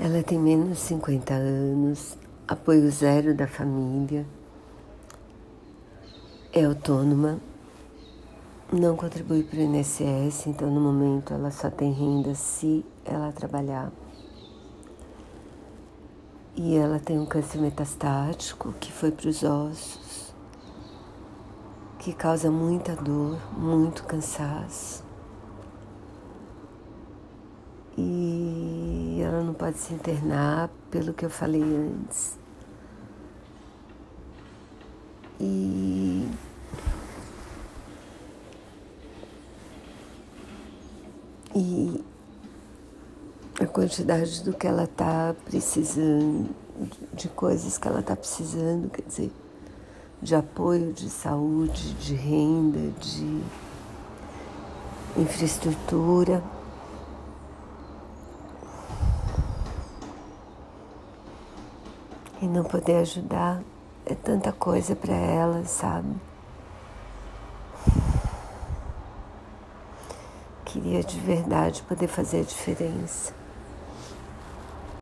Ela tem menos de 50 anos, apoio zero da família, é autônoma, não contribui para o INSS, então no momento ela só tem renda se ela trabalhar. E ela tem um câncer metastático que foi para os ossos, que causa muita dor, muito cansaço. E pode se internar, pelo que eu falei antes. E e a quantidade do que ela está precisando, de coisas que ela está precisando, quer dizer, de apoio, de saúde, de renda, de infraestrutura. E não poder ajudar é tanta coisa para ela, sabe? Queria de verdade poder fazer a diferença.